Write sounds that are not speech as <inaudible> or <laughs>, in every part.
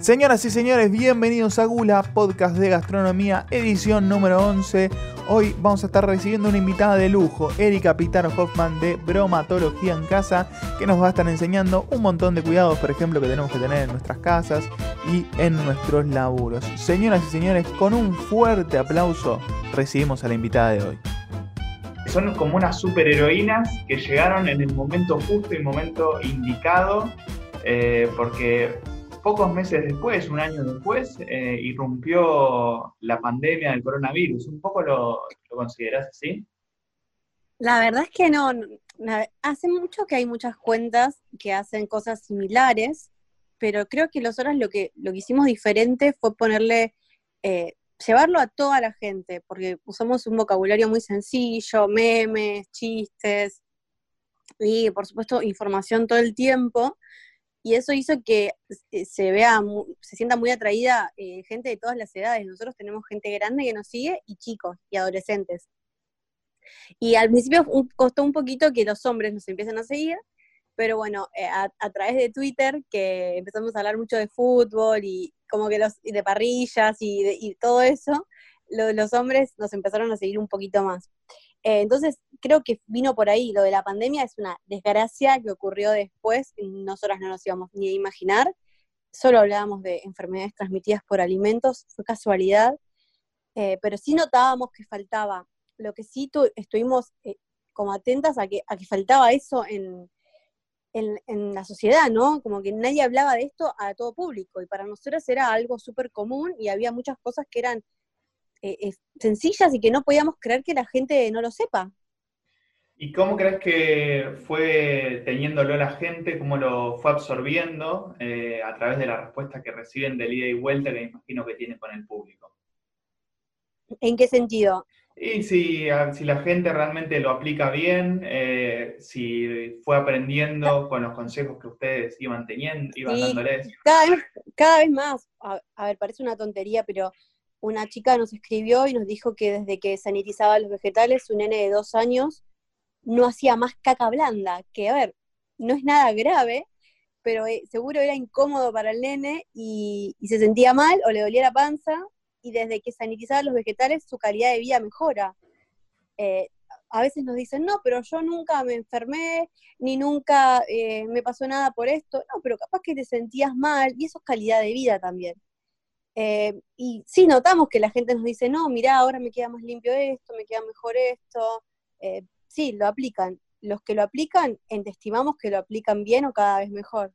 Señoras y señores, bienvenidos a Gula, podcast de gastronomía, edición número 11. Hoy vamos a estar recibiendo una invitada de lujo, Erika Pitaro Hoffman de Bromatología en Casa, que nos va a estar enseñando un montón de cuidados, por ejemplo, que tenemos que tener en nuestras casas y en nuestros laburos. Señoras y señores, con un fuerte aplauso recibimos a la invitada de hoy son como unas superheroínas que llegaron en el momento justo y momento indicado, eh, porque pocos meses después, un año después, eh, irrumpió la pandemia del coronavirus. ¿Un poco lo, lo considerás así? La verdad es que no. Hace mucho que hay muchas cuentas que hacen cosas similares, pero creo que nosotros lo que, lo hicimos diferente fue ponerle eh, llevarlo a toda la gente, porque usamos un vocabulario muy sencillo, memes, chistes y por supuesto información todo el tiempo. Y eso hizo que eh, se vea, se sienta muy atraída eh, gente de todas las edades. Nosotros tenemos gente grande que nos sigue y chicos y adolescentes. Y al principio costó un poquito que los hombres nos empiecen a seguir, pero bueno, eh, a, través de Twitter, que empezamos a hablar mucho de fútbol y como que los, de parrillas y, todo eso, los hombres nos empezaron a seguir un poquito más. Eh, entonces, creo que vino por ahí. Lo de la pandemia es una desgracia que ocurrió después, nosotras no nos íbamos ni a imaginar. Solo hablábamos de enfermedades transmitidas por alimentos, fue casualidad, eh, pero sí notábamos que faltaba. Lo que sí estuvimos como atentas a que, a que faltaba eso en, en, la sociedad, ¿no? Como que nadie hablaba de esto a todo público y para nosotros era algo súper común y había muchas cosas que eran eh, sencillas y que no podíamos creer que la gente no lo sepa. ¿Y cómo crees que fue teniéndolo la gente, cómo lo fue absorbiendo eh, a través de la respuesta que reciben del ida y vuelta que imagino que tiene con el público? ¿En qué sentido? Y si, si la gente realmente lo aplica bien, eh, si fue aprendiendo con los consejos que ustedes iban teniendo, iban dándoles. Cada vez, cada vez más, a, ver, parece una tontería, pero una chica nos escribió y nos dijo que desde que sanitizaba los vegetales, su nene de dos años no hacía más caca blanda, que a ver, no es nada grave, pero eh, seguro era incómodo para el nene y, y se sentía mal o le dolía la panza y desde que sanitizaba los vegetales su calidad de vida mejora. Eh, a veces nos dicen, no, pero yo nunca me enfermé, ni nunca eh, me pasó nada por esto. No, pero capaz que te sentías mal, y eso es calidad de vida también. Eh, y sí, notamos que la gente nos dice, no, mirá, ahora me queda más limpio esto, me queda mejor esto. sí, lo aplican. Los que lo aplican, estimamos que lo aplican bien o cada vez mejor.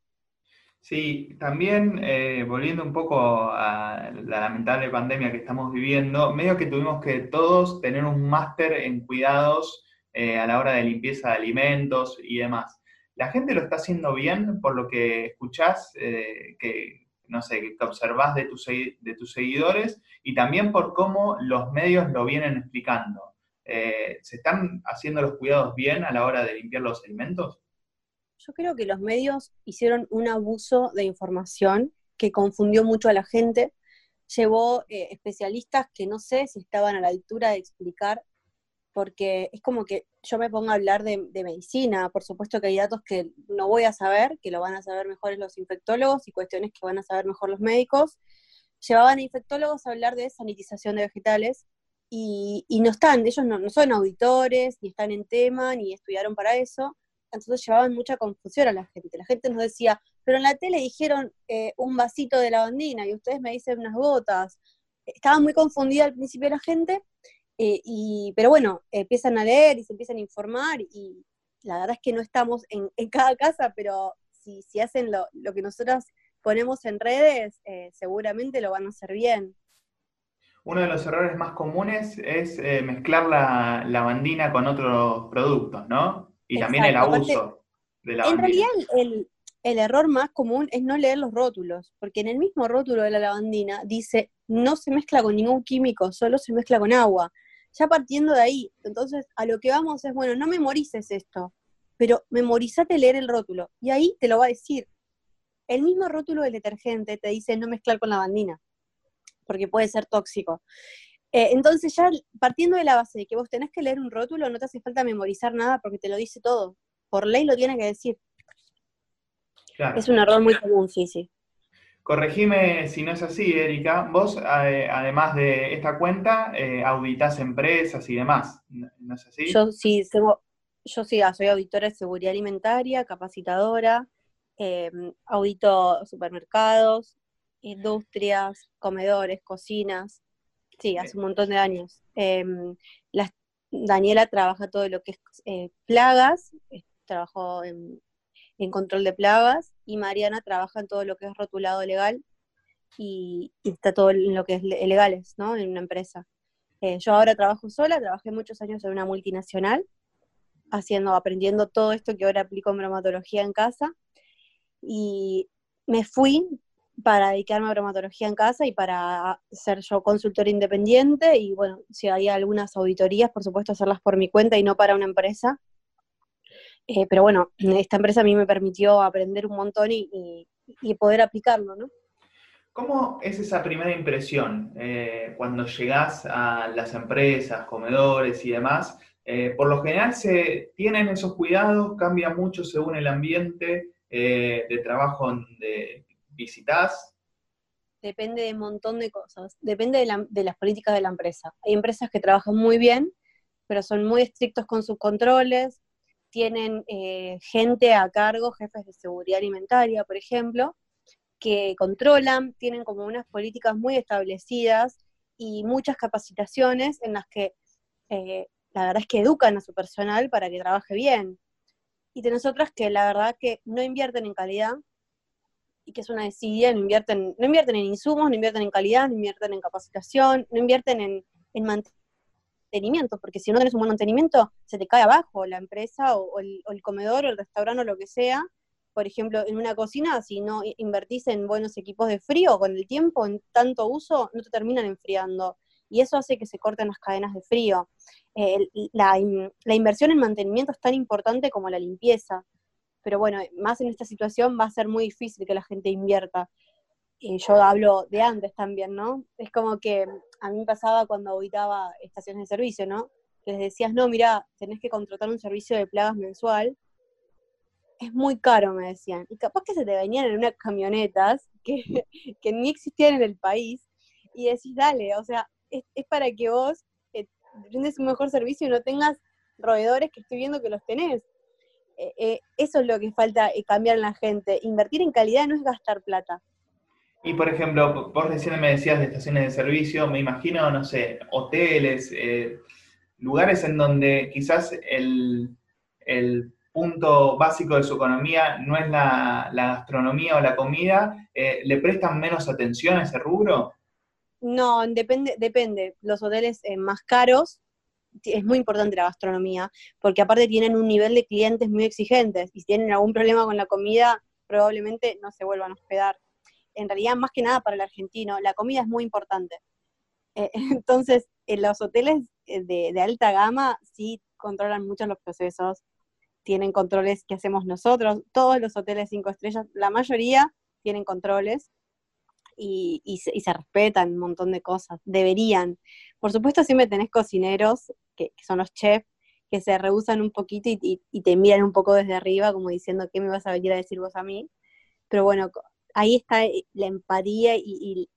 Sí, también eh, volviendo un poco a la lamentable pandemia que estamos viviendo, medio que tuvimos que todos tener un máster en cuidados eh, a la hora de limpieza de alimentos y demás. ¿La gente lo está haciendo bien por lo que escuchás, eh, que, no sé, que observás de tus, de tus seguidores y también por cómo los medios lo vienen explicando? ¿Se están haciendo los cuidados bien a la hora de limpiar los alimentos? Yo creo que los medios hicieron un abuso de información que confundió mucho a la gente, llevó eh, especialistas que no sé si estaban a la altura de explicar, porque es como que yo me pongo a hablar de, medicina, por supuesto que hay datos que no voy a saber, que lo van a saber mejor los infectólogos y cuestiones que van a saber mejor los médicos. Llevaban a infectólogos a hablar de sanitización de vegetales y, no están, ellos no, no son auditores, ni están en tema, ni estudiaron para eso entonces llevaban mucha confusión a la gente. La gente nos decía, pero en la tele dijeron eh, un vasito de lavandina y ustedes me dicen unas gotas. Estaba muy confundida al principio la gente, eh, y, pero bueno, empiezan a leer y se empiezan a informar y la verdad es que no estamos en, cada casa, pero si, si hacen lo, que nosotros ponemos en redes, eh, seguramente lo van a hacer bien. Uno de los errores más comunes es mezclar la lavandina con otros productos, ¿no? Y también el abuso de la En realidad el, error más común es no leer los rótulos, porque en el mismo rótulo de la lavandina dice no se mezcla con ningún químico, solo se mezcla con agua. Ya partiendo de ahí, entonces a lo que vamos es, bueno, no memorices esto, pero memorizate leer el rótulo, y ahí te lo va a decir. El mismo rótulo del detergente te dice no mezclar con lavandina, porque puede ser tóxico. Eh, entonces ya partiendo de la base de que vos tenés que leer un rótulo, no te hace falta memorizar nada porque te lo dice todo. Por ley lo tiene que decir. Es un error muy común, sí, sí. Corregime si no es así, Erika. Vos, eh, además de esta cuenta, eh, auditas empresas y demás, ¿no es así? Yo sí, yo sí, ah, soy auditora de seguridad alimentaria, capacitadora, em, audito supermercados, industrias, comedores, cocinas. Sí, hace un montón de años. Em, Daniela trabaja todo lo que es eh, plagas, trabajó en en control de plagas, y Mariana trabaja en todo lo que es rotulado legal y, está todo en lo que es legales, ¿no? En una empresa. Eh, yo ahora trabajo sola, trabajé muchos años en una multinacional, haciendo, aprendiendo todo esto que ahora aplico en bromatología en casa, y me fui para dedicarme a bromatología en casa y para ser yo consultora independiente y bueno, si hay algunas auditorías, por supuesto, hacerlas por mi cuenta y no para una empresa, eh, pero bueno, esta empresa a mí me permitió aprender un montón y, poder aplicarlo, ¿no? ¿Cómo es esa primera impresión eh, cuando llegás a las empresas, comedores y demás? Eh, por lo general se tienen esos cuidados, cambia mucho según el ambiente de trabajo donde visitas. Depende de un montón de cosas, depende de, de las políticas de la empresa. Hay empresas que trabajan muy bien, pero son muy estrictos con sus controles, tienen eh, gente a cargo, jefes de seguridad alimentaria, por ejemplo, que controlan, tienen como unas políticas muy establecidas y muchas capacitaciones en las que eh, la verdad es que educan a su personal para que trabaje bien. Y de nosotras que la verdad que no invierten en calidad y que es una desidia, no invierten, no invierten en insumos, no invierten en calidad, no invierten en capacitación, no invierten en, en mantener mantenimiento, porque si no tenés un buen mantenimiento, se te cae abajo la empresa o, el, comedor o el restaurante o lo que sea. Por ejemplo, en una cocina, si no invertís en buenos equipos de frío, con el tiempo, en tanto uso, no te terminan enfriando. Y eso hace que se corten las cadenas de frío. la, la inversión en mantenimiento es tan importante como la limpieza. Pero bueno, más en esta situación va a ser muy difícil que la gente invierta y yo hablo de antes también, ¿no? Es como que a mí me pasaba cuando auditaba estaciones de servicio, ¿no? Les decías, no, mira, tenés que contratar un servicio de plagas mensual. Es muy caro, me decían. Y capaz que se te venían en unas camionetas que, <laughs> que ni existían en el país. Y decís, dale, o sea, es, para que vos eh, brindes un mejor servicio y no tengas roedores que estoy viendo que los tenés. Eh, eh, eso es lo que falta cambiar en la gente. Invertir en calidad no es gastar plata y por ejemplo, vos recién me decías de estaciones de servicio, me imagino, no sé, hoteles, eh, lugares en donde quizás el, punto básico de su economía no es la, gastronomía o la comida, eh, ¿le prestan menos atención a ese rubro? No, depende, depende. Los hoteles eh, más caros, es muy importante la gastronomía, porque aparte tienen un nivel de clientes muy exigentes, y si tienen algún problema con la comida, probablemente no se vuelvan a hospedar en realidad más que nada para el argentino, la comida es muy importante. Eh, <laughs> entonces, en los hoteles eh, de, alta gama sí controlan mucho los procesos, tienen controles que hacemos nosotros, todos los hoteles cinco estrellas, la mayoría tienen controles y, se, respetan un montón de cosas, deberían. Por supuesto siempre tenés cocineros, que, son los chefs, que se rehusan un poquito y, y, te miran un poco desde arriba, como diciendo, ¿qué me vas a venir a decir vos a mí? Pero bueno, ahí está eh, la empatía y,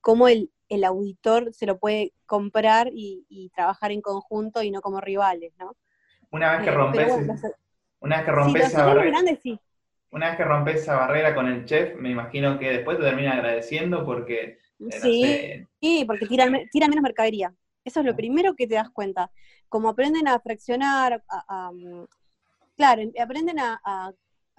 cómo el, auditor se lo puede comprar y, trabajar en conjunto y no como rivales, ¿no? Una vez que eh, rompes, una vez que rompes esa barrera, una vez que rompes esa barrera con el chef, me imagino que después te termina agradeciendo porque eh, sí, porque tiran, menos mercadería. Eso es lo primero que te das cuenta. Como aprenden a fraccionar, mm, claro, aprenden a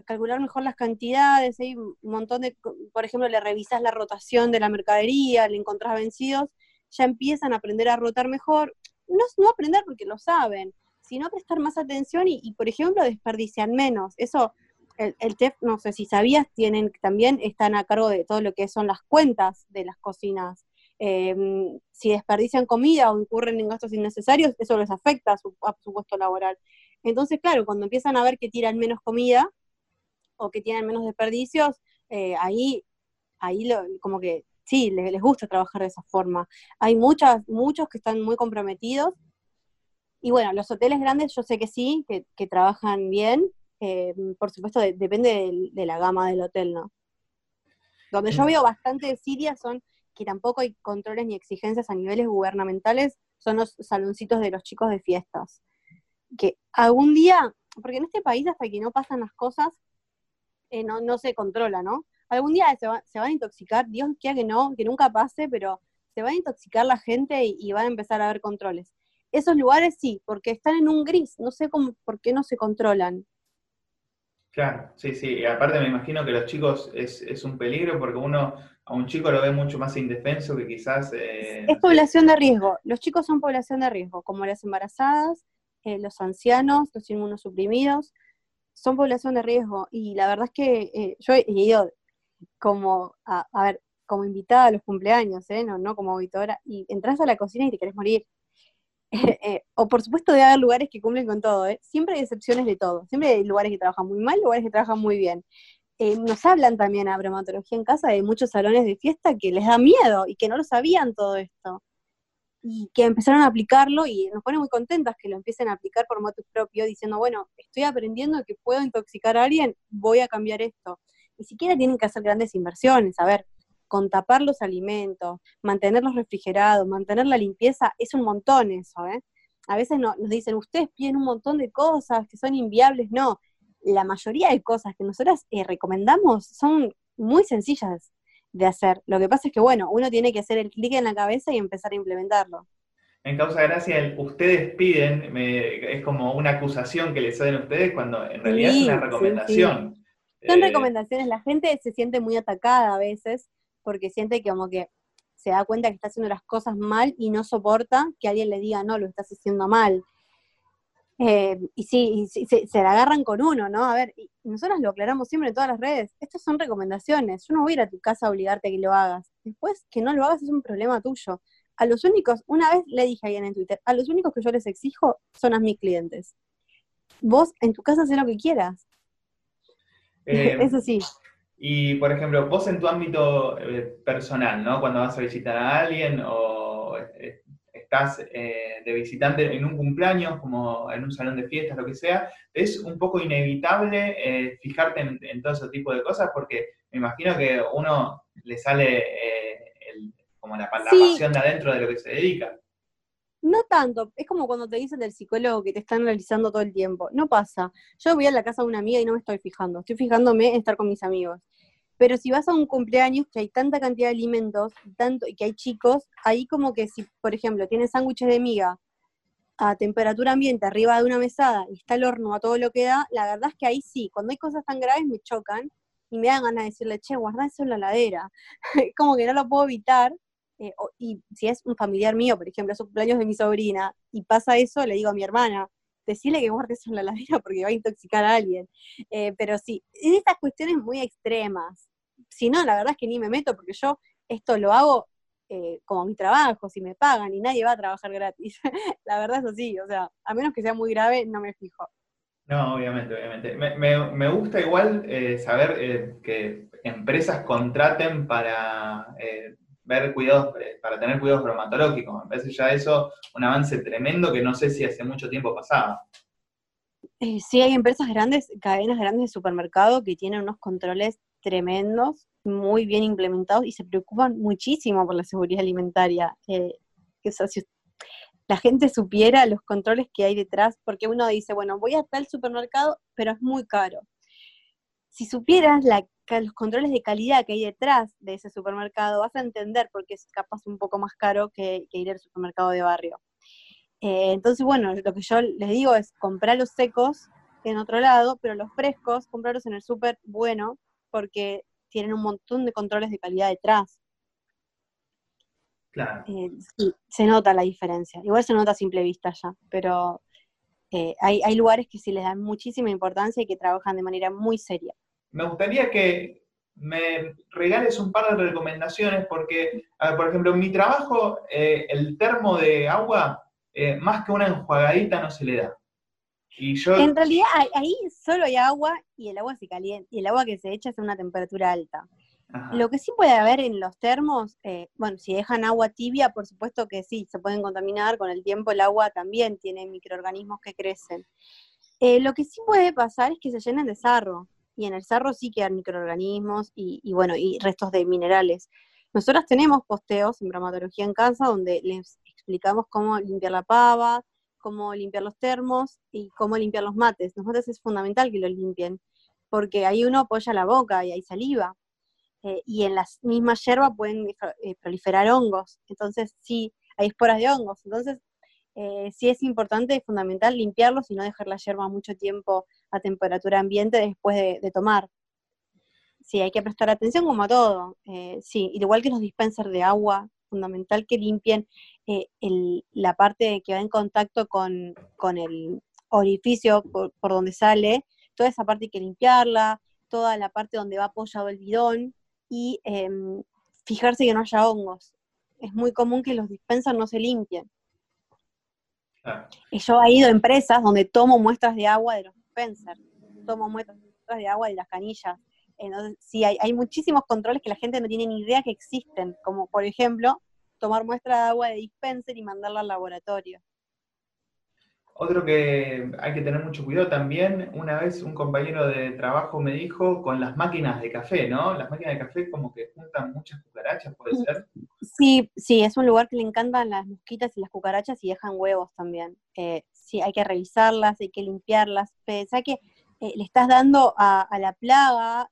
calcular mejor las cantidades, hay un montón de, por ejemplo, le revisas la rotación de la mercadería, le encontrás vencidos, ya empiezan a aprender a rotar mejor, no, no aprender porque lo saben, sino prestar más atención y, por ejemplo, desperdician menos. Eso, el, el, TEF, no sé si sabías, tienen también están a cargo de todo lo que son las cuentas de las cocinas. Em, si desperdician comida o incurren en gastos innecesarios, eso les afecta a su puesto laboral. Entonces, claro, cuando empiezan a ver que tiran menos comida, o que tienen menos desperdicios, eh, ahí, ahí como que sí, les, gusta trabajar de esa forma. Hay muchas, muchos que están muy comprometidos. Y bueno, los hoteles grandes yo sé que sí, que, trabajan bien. Eh, por supuesto, depende de, la gama del hotel, ¿no? Donde yo veo bastante de Siria son que tampoco hay controles ni exigencias a niveles gubernamentales, son los saloncitos de los chicos de fiestas. Que algún día, porque en este país hasta que no pasan las cosas, eh, no, no se controla, ¿no? Algún día se, van a intoxicar, Dios quiera que no, que nunca pase, pero se va a intoxicar la gente y, y van a empezar a haber controles. Esos lugares sí, porque están en un gris, no sé cómo, por qué no se controlan. Claro, sí, sí. Y aparte me imagino que los chicos es, un peligro porque uno a un chico lo ve mucho más indefenso que quizás... Eh, es población de riesgo. Los chicos son población de riesgo, como las embarazadas, eh, los ancianos, los inmunosuprimidos, son población de riesgo. Y la verdad es que eh, yo he ido como, a, ver, como invitada a los cumpleaños, no, no como auditora, y entras a la cocina y te querés morir. <laughs> Eh, o por supuesto debe haber lugares que cumplen con todo, ¿eh? siempre hay excepciones de todo, siempre hay lugares que trabajan muy mal, lugares que trabajan muy bien. Eh, nos hablan también a bromatología en casa de muchos salones de fiesta que les da miedo y que no lo sabían todo esto. Y que empezaron a aplicarlo y nos pone muy contentas que lo empiecen a aplicar por motus propio, diciendo, bueno, estoy aprendiendo que puedo intoxicar a alguien, voy a cambiar esto. Ni siquiera tienen que hacer grandes inversiones. A ver, con tapar los alimentos, mantenerlos refrigerados, mantener la limpieza, es un montón eso, ¿eh? A veces nos dicen, ustedes piden un montón de cosas que son inviables, no. La mayoría de cosas que nosotras eh, recomendamos son muy sencillas de hacer. Lo que pasa es que, bueno, uno tiene que hacer el clic en la cabeza y empezar a implementarlo. En causa gracia, el ustedes piden es como una acusación que les hacen ustedes cuando en realidad es una recomendación. Son eh, recomendaciones, la gente se siente muy atacada a veces porque siente que como que se da cuenta que está haciendo las cosas mal y no soporta que alguien le diga, no, lo estás haciendo mal. Eh, y sí, se, la agarran con uno, ¿no? A ver, y nosotros lo aclaramos siempre en todas las redes, estas son recomendaciones, yo no voy a ir a tu casa a obligarte a que lo hagas. Después, que no lo hagas es un problema tuyo. A los únicos, una vez le dije a alguien en Twitter, a los únicos que yo les exijo son a mis clientes. Vos en tu casa haz lo que quieras. <laughs> Eh, Eso sí. Y, por ejemplo, vos en tu ámbito eh, personal, ¿no? Cuando vas a visitar a alguien o estás eh, de visitante en un cumpleaños, como en un salón de fiestas, lo que sea, es un poco inevitable fijarte en, todo ese tipo de cosas porque me imagino que uno le sale como la, pasión de adentro de lo que se dedica. No tanto, es como cuando te dicen del psicólogo que te están analizando todo el tiempo. No pasa. Yo voy a la casa de una amiga y no me estoy fijando. Estoy fijándome en estar con mis amigos. Pero si vas a un cumpleaños que hay tanta cantidad de alimentos tanto, y que hay chicos, ahí como que si, por ejemplo, tienes sándwiches de miga a temperatura ambiente arriba de una mesada y está el horno a todo lo que da, la verdad es que ahí sí, cuando hay cosas tan graves me chocan y me dan ganas de decirle, che, guarda eso en la ladera. <laughs> como que no lo puedo evitar eh, y si es un familiar mío, por ejemplo, es un cumpleaños de mi sobrina, y pasa eso, le digo a mi hermana, decirle que guarde eso en la ladera <laughs> porque va a intoxicar a alguien. Eh, pero sí, en estas cuestiones muy extremas. Si no, la verdad es que ni me meto porque yo esto lo hago eh, como mi trabajo, si me pagan y nadie va a trabajar gratis. <laughs> la verdad es así, o sea, a menos que sea muy grave, no me fijo. No, obviamente, obviamente. Me, gusta igual saber que empresas contraten para ver cuidados, eh, para tener cuidados bromatológicos. Me parece ya eso un avance tremendo que no sé si hace mucho tiempo pasaba. Eh, sí, hay empresas grandes, cadenas grandes de supermercado que tienen unos controles tremendos, muy bien implementados y se preocupan muchísimo por la seguridad alimentaria. Eh, la gente supiera los controles que hay detrás, porque uno dice, bueno, voy a tal supermercado, pero es muy caro. Si supieras la los controles de calidad que hay detrás de ese supermercado, vas a entender por qué es capaz un poco más caro que, ir al supermercado de barrio. Eh, entonces, bueno, lo que yo les digo es comprar los secos en otro lado, pero los frescos, comprarlos en el súper bueno, porque tienen un montón de controles de calidad detrás. Claro. Eh, sí, se nota la diferencia. Igual se nota a simple vista ya, pero eh, hay, hay lugares que sí les dan muchísima importancia y que trabajan de manera muy seria me gustaría que me regales un par de recomendaciones porque, por ejemplo, en mi trabajo eh, el termo de agua, eh, más que una enjuagadita, no se le da. Y yo... En realidad ahí solo hay agua y el agua se calienta, y el agua que se echa es a una temperatura alta. Lo que sí puede haber en los termos, eh, bueno, si dejan agua tibia, por supuesto que sí, se pueden contaminar, con el tiempo el agua también tiene microorganismos que crecen. lo que sí puede pasar es que se llenen de sarro, y en el sarro sí quedan microorganismos y, y bueno, y restos de minerales. Nosotros tenemos posteos en bromatología en casa donde les explicamos cómo limpiar la pava, cómo limpiar los termos y cómo limpiar los mates. Los mates es fundamental que lo limpien, porque ahí uno apoya la boca y hay saliva. Eh, y en las mismas hierbas pueden eh, proliferar hongos. Entonces, sí, hay esporas de hongos. Entonces, eh, sí es importante y fundamental limpiarlos y no dejar la hierba mucho tiempo a temperatura ambiente después de, tomar. Sí, hay que prestar atención como a todo. sí, igual que los dispensers de agua, fundamental que limpien la parte que va en contacto con, el orificio por, por, donde sale, toda esa parte hay que limpiarla, toda la parte donde va apoyado el bidón, y em, fijarse que no haya hongos. Es muy común que los dispensers no se limpien. Y yo he ido a empresas donde tomo muestras de agua de los dispensers, tomo muestras de agua de las canillas. Entonces, sí, hay, hay muchísimos controles que la gente no tiene ni idea que existen, como por ejemplo, tomar muestra de agua de dispenser y mandarla al laboratorio. Otro que hay que tener mucho cuidado también, una vez un compañero de trabajo me dijo con las máquinas de café, ¿no? Las máquinas de café como que juntan muchas cucarachas, ¿puede mm, ser? Sí, sí, es un lugar que le encantan las mosquitas y las cucarachas y dejan huevos también. Eh, sí, hay que revisarlas, hay que limpiarlas. Pensá que eh, le estás dando a, la plaga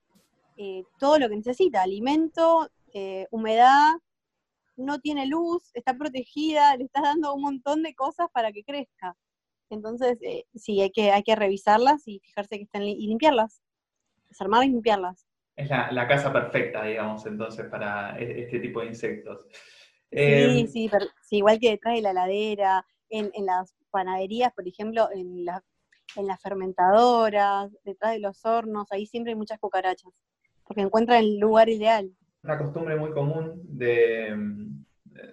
eh, todo lo que necesita, alimento, humedad, no tiene luz, está protegida, le estás dando un montón de cosas para que crezca. Entonces, eh, sí, hay que, hay que revisarlas y fijarse que están y limpiarlas. Desarmarlas y limpiarlas. Es la, casa perfecta, digamos, entonces, para e, este tipo de insectos. Sí, em, sí, igual que detrás de la ladera, en, las panaderías, por ejemplo, en, en las fermentadoras, detrás de los hornos, ahí siempre hay muchas cucarachas, porque encuentran el lugar ideal. Una costumbre muy común de,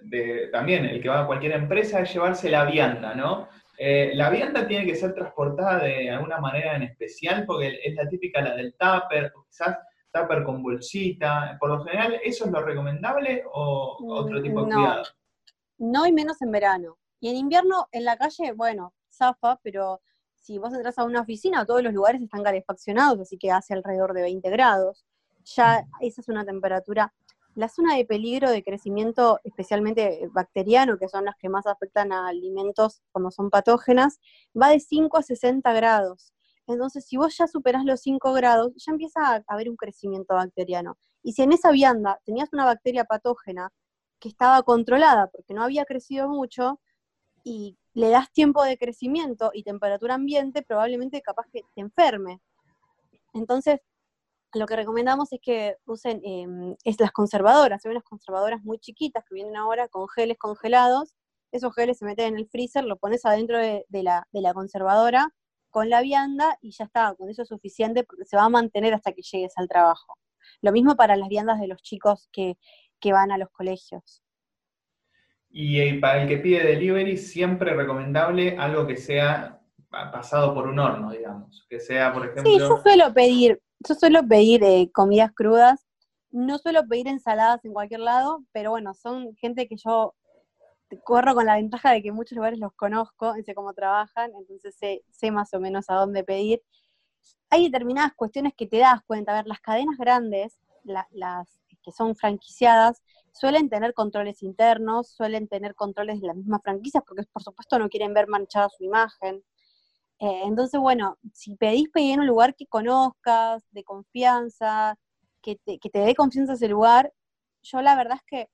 de también el que va a cualquier empresa es llevarse la vianda, ¿no? Eh, la vianda tiene que ser transportada de alguna manera en especial, porque es la típica, la del tupper, o quizás tupper con bolsita. Por lo general, ¿eso es lo recomendable o otro tipo de cuidado? No, y menos en verano. Y en invierno, en la calle, bueno, zafa, pero si vos entras a una oficina, todos los lugares están calefaccionados, así que hace alrededor de 20 grados. Ya esa es una temperatura la zona de peligro de crecimiento, especialmente bacteriano, que son las que más afectan a alimentos cuando son patógenas, va de 5 a 60 grados. Entonces, si vos ya superás los 5 grados, ya empieza a haber un crecimiento bacteriano. Y si en esa vianda tenías una bacteria patógena que estaba controlada porque no había crecido mucho, y le das tiempo de crecimiento y temperatura ambiente, probablemente capaz que te enferme. Entonces, lo que recomendamos es que usen em, es las conservadoras, hay unas conservadoras muy chiquitas que vienen ahora con geles congelados, esos geles se meten en el freezer, lo pones adentro de, la, conservadora con la vianda y ya está, con eso es suficiente porque se va a mantener hasta que llegues al trabajo. Lo mismo para las viandas de los chicos que, van a los colegios. Y eh, para el que pide delivery, siempre recomendable algo que sea pasado por un horno, digamos. Que sea, por ejemplo. Sí, yo suelo pedir, yo suelo pedir eh, comidas crudas, no suelo pedir ensaladas en cualquier lado, pero bueno, son gente que yo corro con la ventaja de que en muchos lugares los conozco, sé cómo trabajan, entonces sé, más o menos a dónde pedir. Hay determinadas cuestiones que te das cuenta, a ver, las cadenas grandes, las que son franquiciadas, suelen tener controles internos, suelen tener controles de las mismas franquicias, porque por supuesto no quieren ver manchada su imagen. Eh, entonces, bueno, si pedís pedir en un lugar que conozcas, de confianza, que te, que te dé confianza ese lugar, yo la verdad es que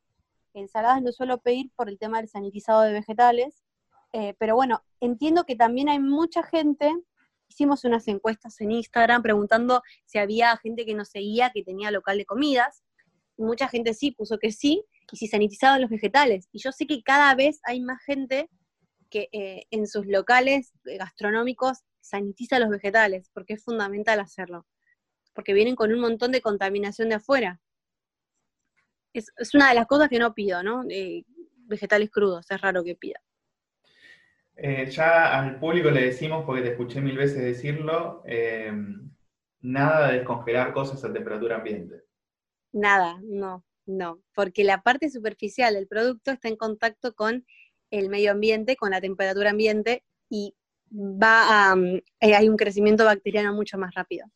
ensaladas no suelo pedir por el tema del sanitizado de vegetales, eh, pero bueno, entiendo que también hay mucha gente, hicimos unas encuestas en Instagram preguntando si había gente que nos seguía que tenía local de comidas, mucha gente sí puso que sí, y si sanitizaban los vegetales, y yo sé que cada vez hay más gente que eh, en sus locales eh, gastronómicos sanitiza los vegetales, porque es fundamental hacerlo, porque vienen con un montón de contaminación de afuera. Es, una de las cosas que no pido, ¿no? Eh, vegetales crudos, es raro que pida. ya al público le decimos, porque te escuché mil veces decirlo, nada de descongelar cosas a temperatura ambiente. Nada, no, no, porque la parte superficial del producto está en contacto con el medio ambiente con la temperatura ambiente y va a, mm, eh, hay un crecimiento bacteriano mucho más rápido.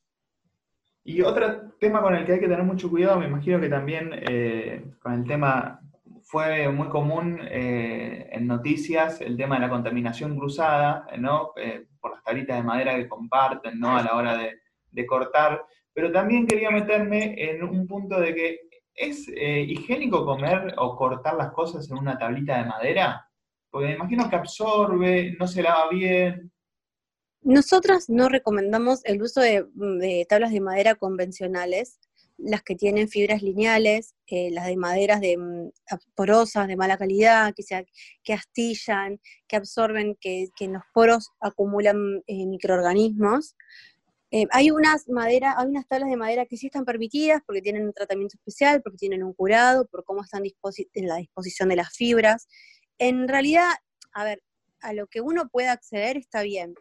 Y otro tema con el que hay que tener mucho cuidado, me imagino que también eh, con el tema, fue muy común eh, en noticias el tema de la contaminación cruzada, ¿no? Eh, por las tablitas de madera que comparten, ¿no? A la hora de, de cortar. Pero también quería meterme en un punto de que ¿es higiénico comer o cortar las cosas en una tablita de madera? Porque me imagino que absorbe, no se lava bien. Nosotros no recomendamos el uso de, tablas de madera convencionales, las que tienen fibras lineales, eh, las de maderas de, mm, porosas, de mala calidad, que, se, que astillan, que absorben, que, en los poros acumulan eh, microorganismos. Eh, hay unas maderas, hay unas tablas de madera que sí están permitidas porque tienen un tratamiento especial, porque tienen un curado, por cómo están en la disposición de las fibras. En realidad, a ver, a lo que uno pueda acceder está bien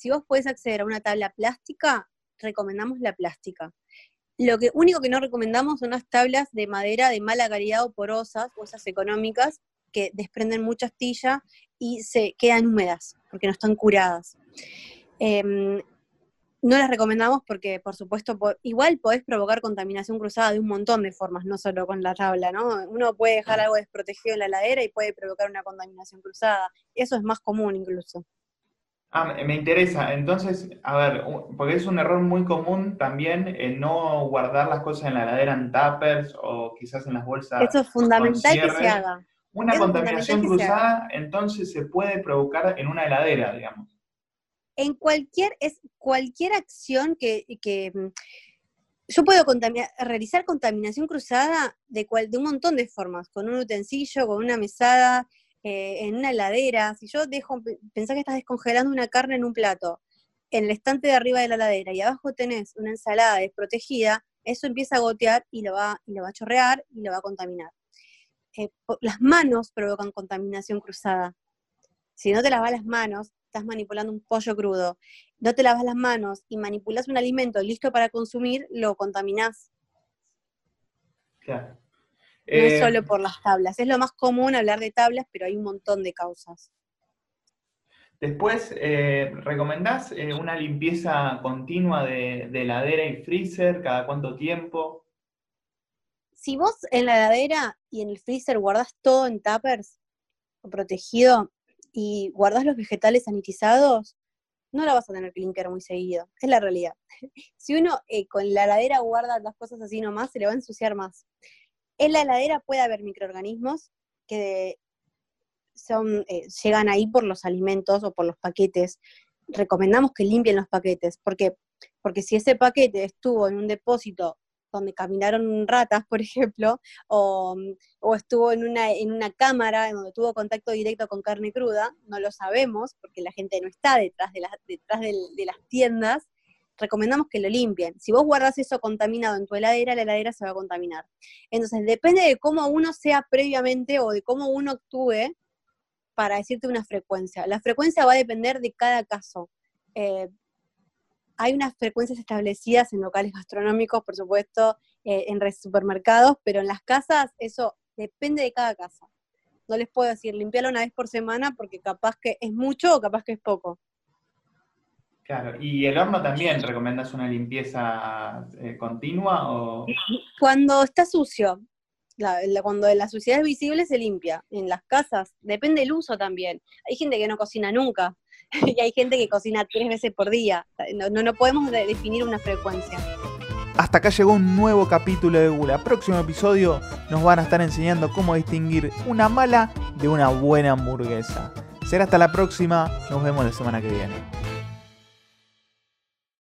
si vos podés acceder a una tabla plástica, recomendamos la plástica. Lo que, único que no recomendamos son las tablas de madera de mala calidad o porosas, o esas económicas, que desprenden mucha astilla y se quedan húmedas, porque no están curadas. Em, no las recomendamos porque, por supuesto, igual podés provocar contaminación cruzada de un montón de formas, no solo con la tabla, ¿no? Uno puede dejar algo desprotegido en la ladera y puede provocar una contaminación cruzada. Eso es más común incluso. Ah, me interesa. Entonces, a ver, porque es un error muy común también no guardar las cosas en la heladera en tuppers o quizás en las bolsas. Eso es fundamental que se haga. Una contaminación cruzada entonces se puede provocar en una heladera, digamos. En cualquier, es cualquier acción que, que mm, yo puedo realizar contaminación cruzada de, cual, de un montón de formas, con un utensilio, con una mesada, eh, en una heladera, si yo dejo, pensá que estás descongelando una carne en un plato, en el estante de arriba de la heladera y abajo tenés una ensalada desprotegida, eso empieza a gotear y lo va, y lo va a chorrear y lo va a contaminar. Eh, las manos provocan contaminación cruzada. Si no te lavas las manos, estás manipulando un pollo crudo. No te lavas las manos y manipulas un alimento listo para consumir, lo contaminás. Claro. No es eh, solo por las tablas, es lo más común hablar de tablas, pero hay un montón de causas. Después, eh, ¿recomendás eh, una limpieza continua de, heladera y freezer? ¿Cada cuánto tiempo? Si vos en la heladera y en el freezer guardás todo en tuppers o protegido y guardás los vegetales sanitizados, no la vas a tener que limpiar muy seguido. Es la realidad. <laughs> Si uno con la heladera guarda las cosas así nomás, se le va a ensuciar más. En la heladera puede haber microorganismos que son, eh, llegan ahí por los alimentos o por los paquetes. Recomendamos que limpien los paquetes, porque porque si ese paquete estuvo en un depósito donde caminaron ratas, por ejemplo, o, estuvo en una, en una cámara donde tuvo contacto directo con carne cruda, no lo sabemos porque la gente no está detrás de, detrás de las tiendas, recomendamos que lo limpien. Si vos guardas eso contaminado en tu heladera, la heladera se va a contaminar. Entonces, depende de cómo uno sea previamente o de cómo uno actúe para decirte una frecuencia. La frecuencia va a depender de cada caso. Eh, hay unas frecuencias establecidas en locales gastronómicos, por supuesto, eh, en supermercados, pero en las casas eso depende de cada casa. No les puedo decir limpiarlo una vez por semana porque capaz que es mucho o capaz que es poco. Claro, y el horno también, ¿recomiendas una limpieza eh, continua o...? Cuando está sucio, cuando la suciedad es visible se limpia. En las casas, depende del uso también. Hay gente que no cocina nunca <laughs> y hay gente que cocina tres veces por día. No, no, podemos definir una frecuencia. Hasta acá llegó un nuevo capítulo de Gula. Próximo episodio nos van a estar enseñando cómo distinguir una mala de una buena hamburguesa. Será hasta la próxima, nos vemos la semana que viene.